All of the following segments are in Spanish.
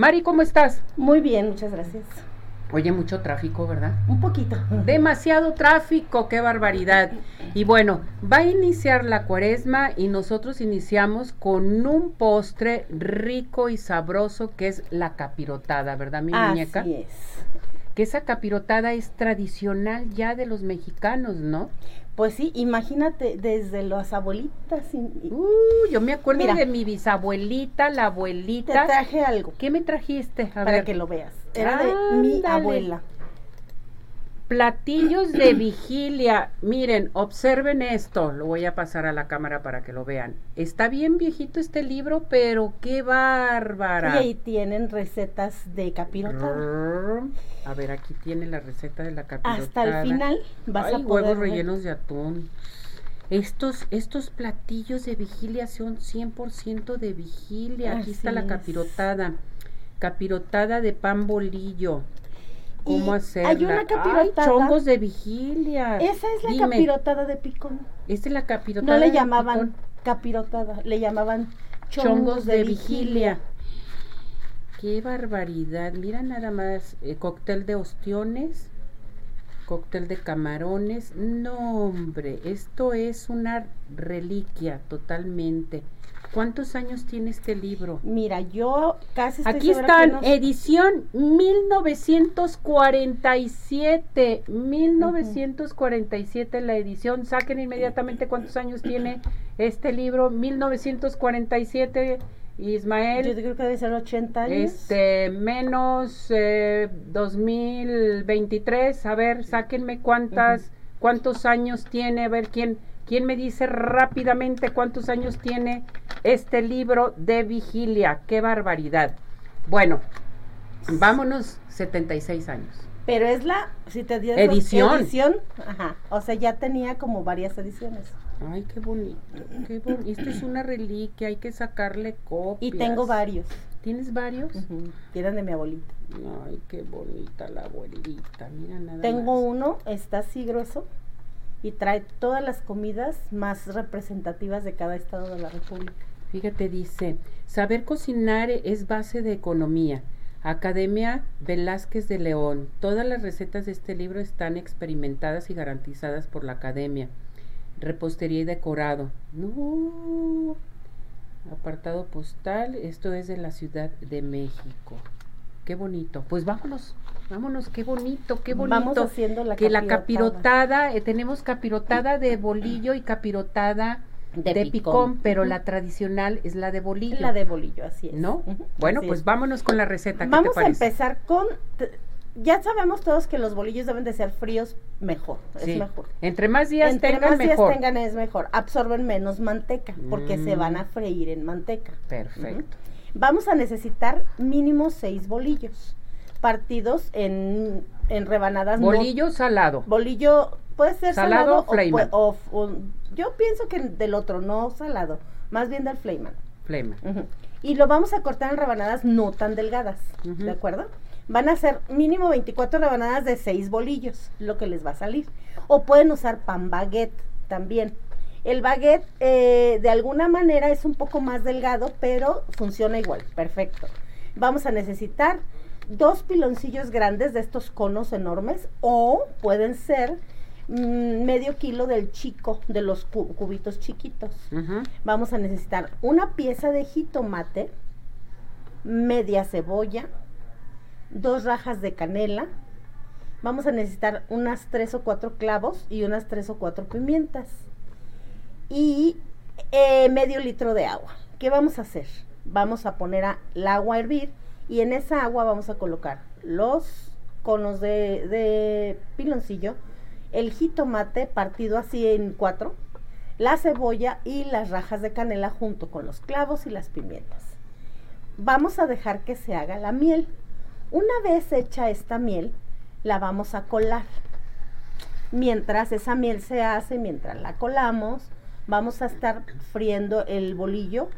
Mari, ¿cómo estás? Muy bien, muchas gracias. Oye, mucho tráfico, ¿verdad? Un poquito. Demasiado tráfico, qué barbaridad. Y bueno, va a iniciar la cuaresma y nosotros iniciamos con un postre rico y sabroso que es la capirotada, ¿verdad, mi muñeca? Así es. Que esa capirotada es tradicional ya de los mexicanos, ¿no? Pues sí, imagínate desde las abuelitas. y- Uh, yo me acuerdo Mira. de mi bisabuelita, la te abuelita. traje algo ¿Qué me trajiste? A para ver. que lo veas. Era de mi abuela. Platillos de vigilia. Miren, observen esto. Lo voy a pasar a la cámara para que lo vean. Está bien viejito este libro, pero qué Y bárbara. ahí tienen recetas de capirotada. A ver, aquí tiene la receta de la capirotada. Hasta el final vas Ay, a poder huevos ver. rellenos de atún. Estos, estos platillos de vigilia son 100% de vigilia. Aquí está la es. capirotada. Capirotada de pan bolillo. ¿Cómo Y hacerla? hay una Ay, capirotada. chongos de vigilia. Esa es la Dime, capirotada de picón. Esta es la capirotada. No le de llamaban picón. capirotada, le llamaban chongos, chongos de, vigilia. Qué barbaridad. Mira nada más. eh, cóctel de ostiones. Cóctel de camarones. No, hombre. Esto es una reliquia totalmente. ¿Cuántos años tiene este libro? Mira, yo casi estoy Aquí están, no- edición 1947, 1947 la edición, saquen inmediatamente cuántos años tiene este libro, 1947, Ismael. Yo creo que debe ser 80 años. Este, menos eh, 2023, a ver, sáquenme cuántas, cuántos años tiene, a ver quién, quién me dice rápidamente cuántos años tiene este libro de vigilia, qué barbaridad. Bueno, vámonos, 76 años. Pero es la, si te digo, Edición. edición, ajá, o sea, ya tenía como varias ediciones. Ay, qué bonito, qué bonito. Esto es una reliquia, hay que sacarle copias. Y tengo varios, ¿Tienes varios? que eran de mi abuelita. Ay, qué bonita la abuelita, mira nada Tengo más. uno, está así grueso, y trae todas las comidas más representativas de cada estado de la República. Fíjate, dice, saber cocinar es base de economía. Academia Velázquez de León. Todas las recetas de este libro están experimentadas y garantizadas por la Academia. Repostería y decorado. No. Apartado postal. Esto es de la Ciudad de México. Qué bonito. Pues vámonos. Vámonos, qué bonito, qué bonito. Vamos haciendo la que la capirotada. capirotada, eh, tenemos capirotada de bolillo y capirotada de, De picón, picón. pero la tradicional es la de bolillo. La de bolillo, así es. ¿No? Bueno, así pues es. vámonos con la receta. ¿qué Vamos te a empezar con, ya sabemos todos que los bolillos deben de ser fríos, mejor, Sí. es mejor. Entre más días Entre tengan más días mejor. tengan es mejor. Absorben menos manteca porque se van a Mm. freír en manteca. Perfecto. Vamos a necesitar mínimo seis bolillos partidos en, en rebanadas. no- Bolillo salado. bolillo puede ser ¿Salado salado, o o, yo pienso que del otro, no salado, más bien del Flayman. Flema. Ujú. Y lo vamos a cortar en rebanadas no tan delgadas. ¿de acuerdo? Van a ser mínimo 24 rebanadas de 6 bolillos, lo que les va a salir. O pueden usar pan baguette también. El baguette eh, de alguna manera es un poco más delgado, pero funciona igual, perfecto. Vamos a necesitar dos piloncillos grandes de estos conos enormes o pueden ser mm, medio kilo del chico, de los cu- cubitos chiquitos vamos a necesitar una pieza de jitomate, media cebolla, dos rajas de canela, vamos a necesitar unas tres o cuatro clavos y unas tres o cuatro pimientas y eh, medio litro de agua. ¿Qué vamos a hacer? Vamos a poner a- el agua a hervir y en esa agua vamos a colocar los conos de, de piloncillo, el jitomate partido así en cuatro, la cebolla y las rajas de canela junto con los clavos y las pimientas. Vamos a dejar que se haga la miel. Una vez hecha esta miel, la vamos a colar. Mientras esa miel se hace, mientras la colamos, vamos a estar friendo el bolillo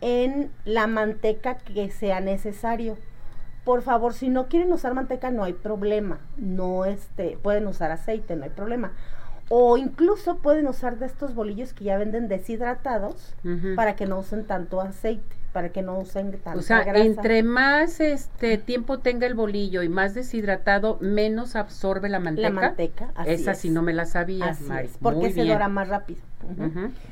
en la manteca que sea necesario. Por favor, si no quieren usar manteca, no hay problema. No este, pueden usar aceite, no hay problema. O incluso pueden usar de estos bolillos que ya venden deshidratados para que no usen tanto aceite. Para que no usen tanta O sea, grasa. entre más este tiempo tenga el bolillo y más deshidratado, menos absorbe la manteca. la manteca, así Esa es. sí no me la sabía, Así Mari. es, porque Muy se bien. dora más rápido.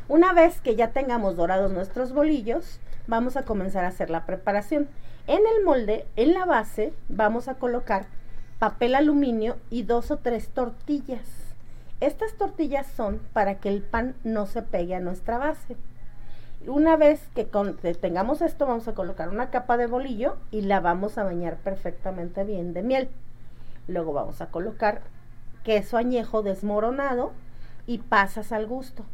Una vez que ya tengamos dorados nuestros bolillos, vamos a comenzar a hacer la preparación. En el molde, en la base, vamos a colocar papel aluminio y dos o tres tortillas. Estas tortillas son para que el pan no se pegue a nuestra base. Una vez que, tengamos esto, vamos a colocar una capa de bolillo y la vamos a bañar perfectamente bien de miel. Luego vamos a colocar queso añejo desmoronado y pasas al gusto.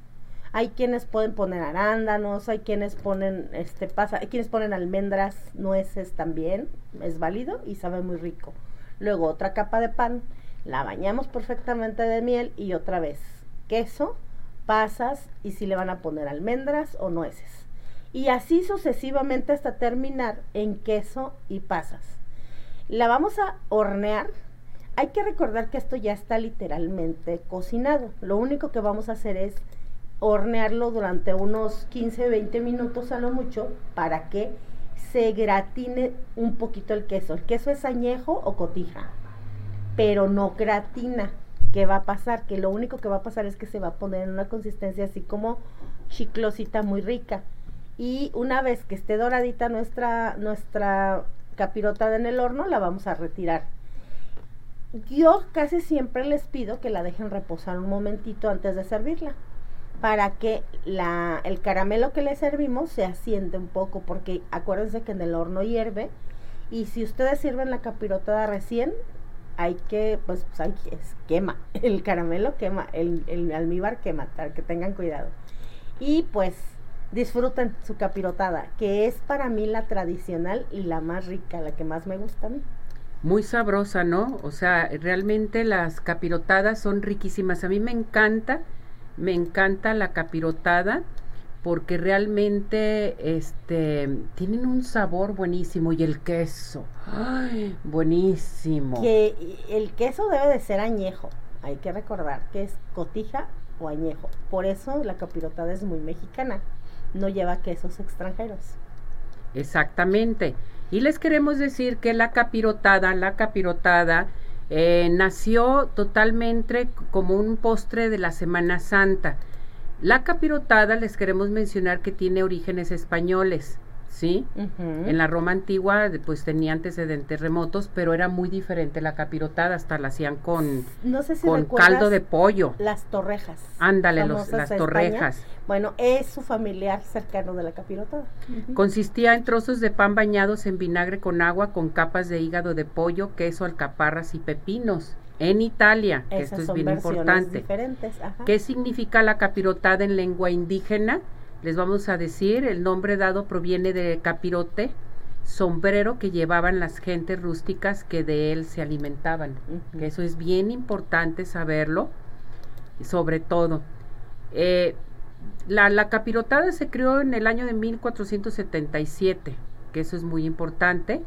Hay quienes pueden poner arándanos, hay quienes ponen este pasa, hay quienes ponen almendras, nueces también, es válido y sabe muy rico. Luego otra capa de pan, la bañamos perfectamente de miel y otra vez queso, pasas y si le van a poner almendras o nueces. Y así sucesivamente hasta terminar en queso y pasas. La vamos a hornear. Hay que recordar que esto ya está literalmente cocinado. Lo único que vamos a hacer es hornearlo durante unos 15, 20 minutos a lo mucho para que se gratine un poquito el queso. El queso es añejo o cotija, pero no gratina. ¿Qué va a pasar? Que lo único que va a pasar es que se va a poner en una consistencia así como chiclosita muy rica. Y una vez que esté doradita nuestra, nuestra capirota en el horno, la vamos a retirar. Yo casi siempre les pido que la dejen reposar un momentito antes de servirla para que la, el caramelo que le servimos se asiente un poco, porque acuérdense que en el horno hierve y si ustedes sirven la capirotada recién, hay que, pues, pues hay que, quema, el caramelo quema, el, el almíbar quema, para que tengan cuidado. Y pues disfruten su capirotada, que es para mí la tradicional y la más rica, la que más me gusta a mí. Muy sabrosa, ¿no? O sea, realmente las capirotadas son riquísimas. A mí me encanta, me encanta la capirotada porque realmente este tienen un sabor buenísimo y el queso, ¡ay! buenísimo. Que el queso debe de ser añejo, hay que recordar que es cotija o añejo. Por eso la capirotada es muy mexicana, no lleva quesos extranjeros. Exactamente. Y les queremos decir que la capirotada, la capirotada eh, nació totalmente como un postre de la Semana Santa. La capirotada les queremos mencionar que tiene orígenes españoles, ¿sí? En la Roma antigua pues tenía antecedentes remotos, pero era muy diferente la capirotada, hasta la hacían con, no sé si con caldo de pollo. las torrejas. Ándale, los- las España. torrejas. Bueno, es su familiar cercano de la capirotada. Consistía en trozos de pan bañados en vinagre con agua con capas de hígado de pollo, queso, alcaparras y pepinos. En Italia, que Esas esto es bien importante. Ajá. ¿Qué significa la capirotada en lengua indígena? Les vamos a decir, el nombre dado proviene de capirote, sombrero que llevaban las gentes rústicas que de él se alimentaban. Eso es bien importante saberlo, sobre todo. Eh, la, la capirotada se creó en el año de 1477, que eso es muy importante,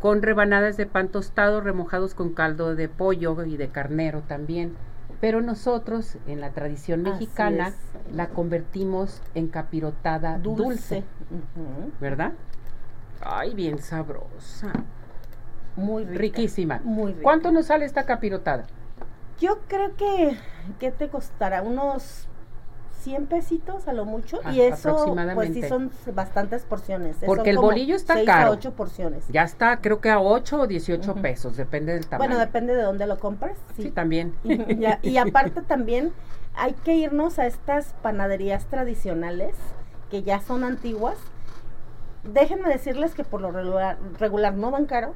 con rebanadas de pan tostado remojados con caldo de pollo y de carnero también. Pero nosotros, en la tradición mexicana, la convertimos en capirotada dulce, dulce. ¿verdad? Ay, bien sabrosa. Muy rica. Riquísima. Muy rica. ¿Cuánto nos sale esta capirotada? Yo creo que, ¿qué te costará? Unos 100 pesitos a lo mucho. Ah, y eso, pues sí son bastantes porciones. Porque son el bolillo está seis caro. a 8 porciones. Ya está, creo que a 8 o 18 Ujú. pesos, depende del tamaño. Bueno, depende de dónde lo compres. Sí, Sí. también. y, aparte también hay que irnos a estas panaderías tradicionales que ya son antiguas. Déjenme decirles que por lo regular, regular no dan caro,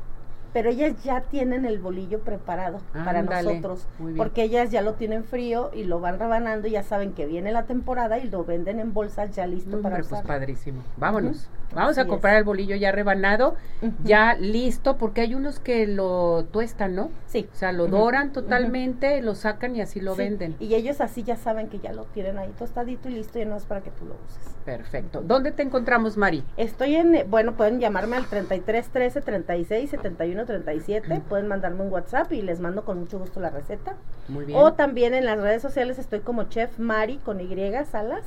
pero ellas ya tienen el bolillo preparado para nosotros, porque ellas ya lo tienen frío y lo van rebanando, y ya saben que viene la temporada y lo venden en bolsas ya listo para pues usar. padrísimo. Vámonos. Vamos a comprar es. el bolillo ya rebanado, ya listo, porque hay unos que lo tuestan, ¿no? Sí. O sea, lo doran totalmente, lo sacan y así lo Sí, venden. Y ellos así ya saben que ya lo tienen ahí tostadito y listo, y no es para que tú lo uses. Perfecto. ¿Dónde te encontramos, Mari? Estoy en, eh, bueno, pueden llamarme al 33 13 36 71 37, pueden mandarme un WhatsApp y les mando con mucho gusto la receta. Muy bien. O también en las redes sociales estoy como Chef Mari con Y Salas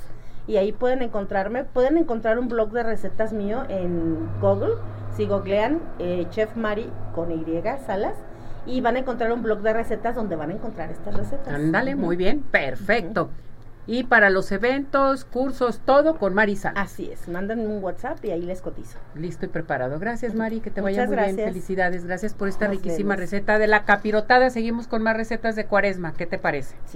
y ahí pueden encontrarme, pueden encontrar un blog de recetas mío en Google, si googlean eh, Chef Mari con Y Salas y van a encontrar un blog de recetas donde van a encontrar estas recetas. Ándale, muy bien, perfecto. Y para los eventos, cursos, todo con Marisal. Así es, mándenme un WhatsApp y ahí les cotizo. Listo y preparado. Gracias, Mari, que te vaya Muchas muy bien. gracias. Felicidades. Gracias por esta Nos riquísima vemos. receta de la capirotada. Seguimos con más recetas de cuaresma. ¿Qué te parece? Sí.